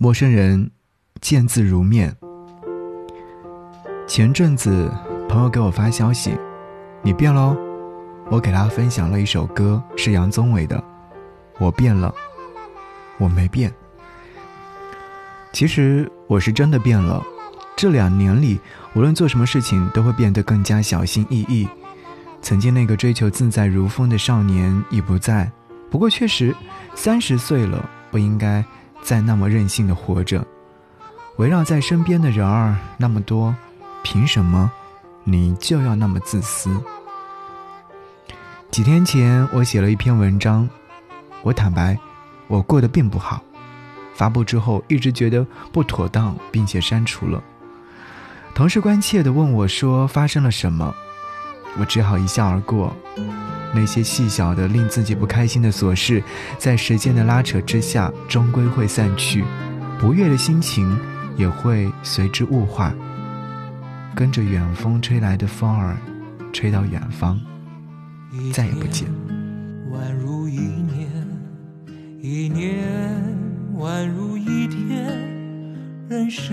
陌生人，见字如面。前阵子，朋友给我发消息：“你变喽。”我给他分享了一首歌，是杨宗纬的《我变了》。我没变。其实我是真的变了。这两年里，无论做什么事情，都会变得更加小心翼翼。曾经那个追求自在如风的少年已不在。不过，确实，三十岁了，不应该。再那么任性的活着，围绕在身边的人儿那么多，凭什么你就要那么自私？几天前我写了一篇文章，我坦白，我过得并不好。发布之后一直觉得不妥当，并且删除了。同事关切地问我说：“发生了什么？”我只好一笑而过。那些细小的令自己不开心的琐事，在时间的拉扯之下，终归会散去，不悦的心情也会随之雾化，跟着远风吹来的风儿，吹到远方，再也不见。宛如一年，一年宛如一天，人世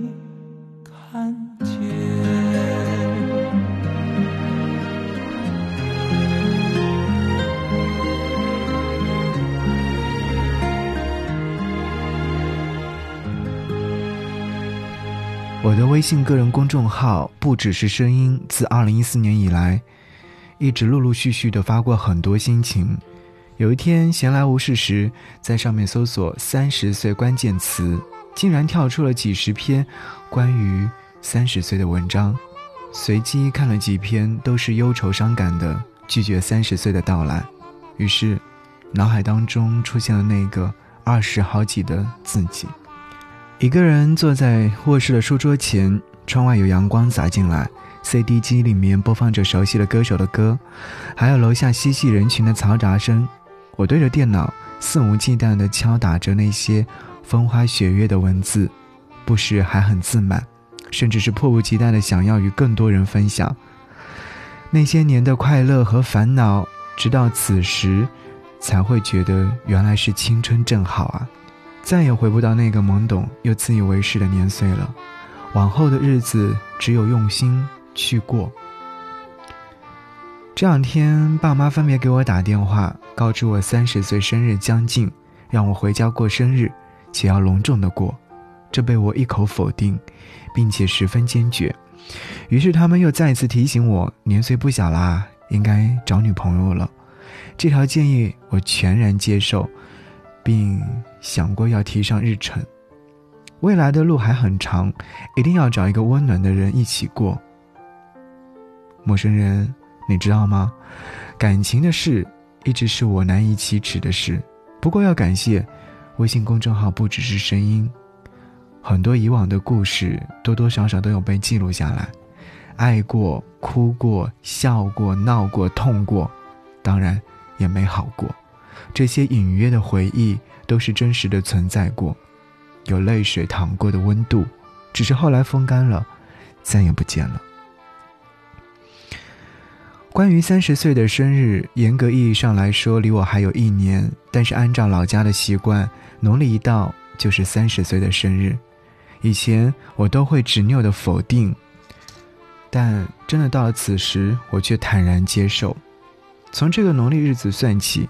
我的微信个人公众号不只是声音，自二零一四年以来。一直陆陆续续的发过很多心情，有一天闲来无事时，在上面搜索“三十岁”关键词，竟然跳出了几十篇关于三十岁的文章。随机看了几篇都是忧愁伤感的，拒绝三十岁的到来。于是，脑海当中出现了那个二十好几的自己。一个人坐在卧室的书桌前，窗外有阳光洒进来，CD 机里面播放着熟悉的歌手的歌，还有楼下嬉戏人群的嘈杂声。我对着电脑肆无忌惮地敲打着那些风花雪月的文字，不时还很自满，甚至是迫不及待地想要与更多人分享那些年的快乐和烦恼。直到此时，才会觉得原来是青春正好啊！再也回不到那个懵懂又自以为是的年岁了。往后的日子，只有用心去过。这两天，爸妈分别给我打电话，告知我三十岁生日将近，让我回家过生日，且要隆重的过。这被我一口否定，并且十分坚决。于是他们又再次提醒我，年岁不小啦。应该找女朋友了，这条建议我全然接受，并想过要提上日程。未来的路还很长，一定要找一个温暖的人一起过。陌生人，你知道吗？感情的事一直是我难以启齿的事。不过要感谢微信公众号，不只是声音，很多以往的故事多多少少都有被记录下来。爱过、哭过、笑过、闹过、痛过，当然也没好过。这些隐约的回忆都是真实的存在过，有泪水淌过的温度，只是后来风干了，再也不见了。关于三十岁的生日，严格意义上来说，离我还有一年。但是按照老家的习惯，农历一到就是三十岁的生日。以前我都会执拗的否定。但真的到了此时，我却坦然接受。从这个农历日子算起，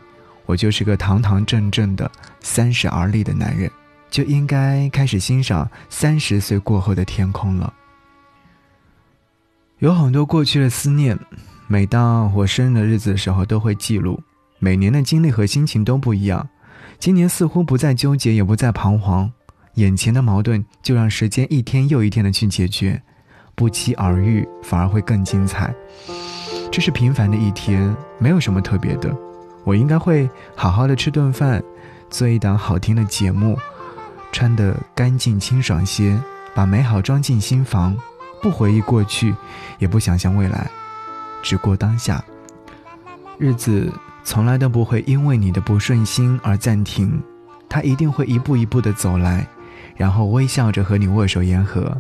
我就是个堂堂正正的三十而立的男人，就应该开始欣赏三十岁过后的天空了。有很多过去的思念，每当我生日的日子的时候，都会记录。每年的经历和心情都不一样，今年似乎不再纠结，也不再彷徨，眼前的矛盾就让时间一天又一天的去解决。不期而遇，反而会更精彩。这是平凡的一天，没有什么特别的。我应该会好好的吃顿饭，做一档好听的节目，穿得干净清爽些，把美好装进心房，不回忆过去，也不想象未来，只过当下。日子从来都不会因为你的不顺心而暂停，它一定会一步一步的走来，然后微笑着和你握手言和。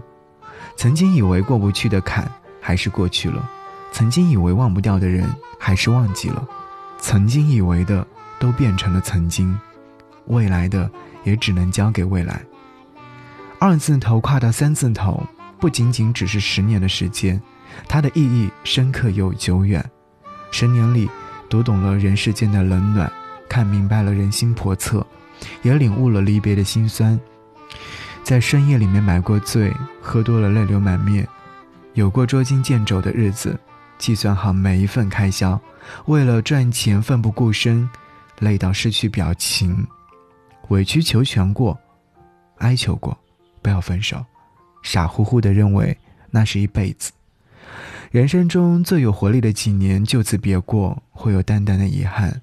曾经以为过不去的坎，还是过去了；曾经以为忘不掉的人，还是忘记了；曾经以为的，都变成了曾经；未来的，也只能交给未来。二字头跨到三字头，不仅仅只是十年的时间，它的意义深刻又久远。十年里，读懂了人世间的冷暖，看明白了人心叵测，也领悟了离别的辛酸。在深夜里面买过醉，喝多了泪流满面，有过捉襟见肘的日子，计算好每一份开销，为了赚钱奋不顾身，累到失去表情，委曲求全过，哀求过，不要分手，傻乎乎的认为那是一辈子，人生中最有活力的几年就此别过，会有淡淡的遗憾。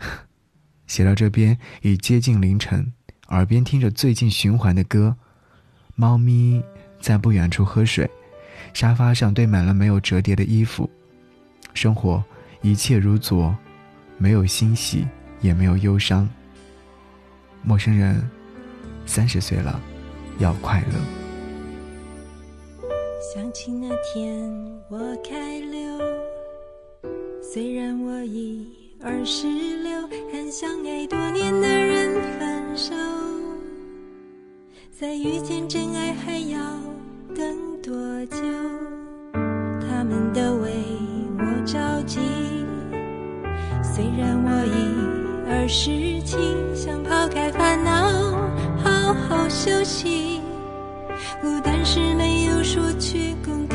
写到这边已接近凌晨。耳边听着最近循环的歌，猫咪在不远处喝水，沙发上堆满了没有折叠的衣服，生活一切如昨，没有欣喜，也没有忧伤。陌生人，三十岁了，要快乐。想起那天我开溜，虽然我已二十六，很想爱多年的人分手。再遇见真爱还要多久？他们都为我着急。虽然我已二十七，想抛开烦恼，好好休息。孤单是没有说去更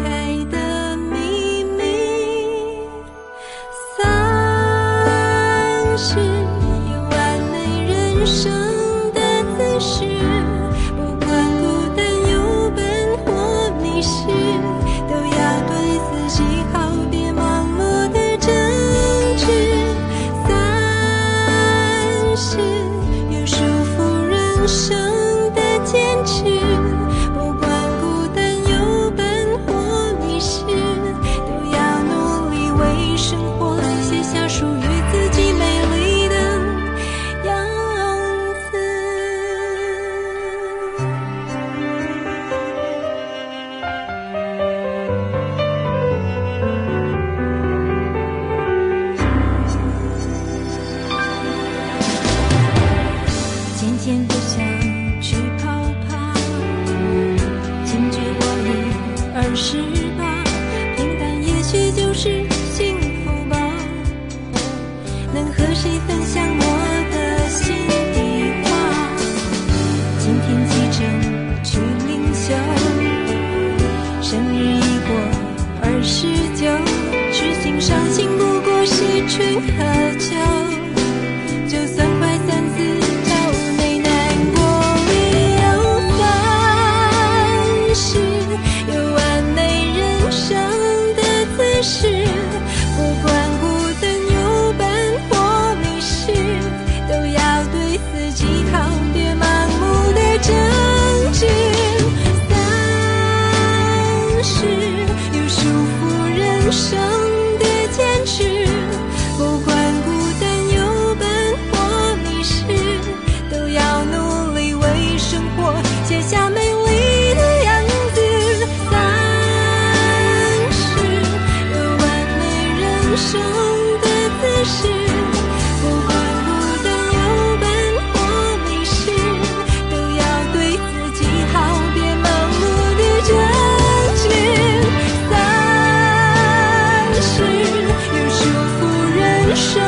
生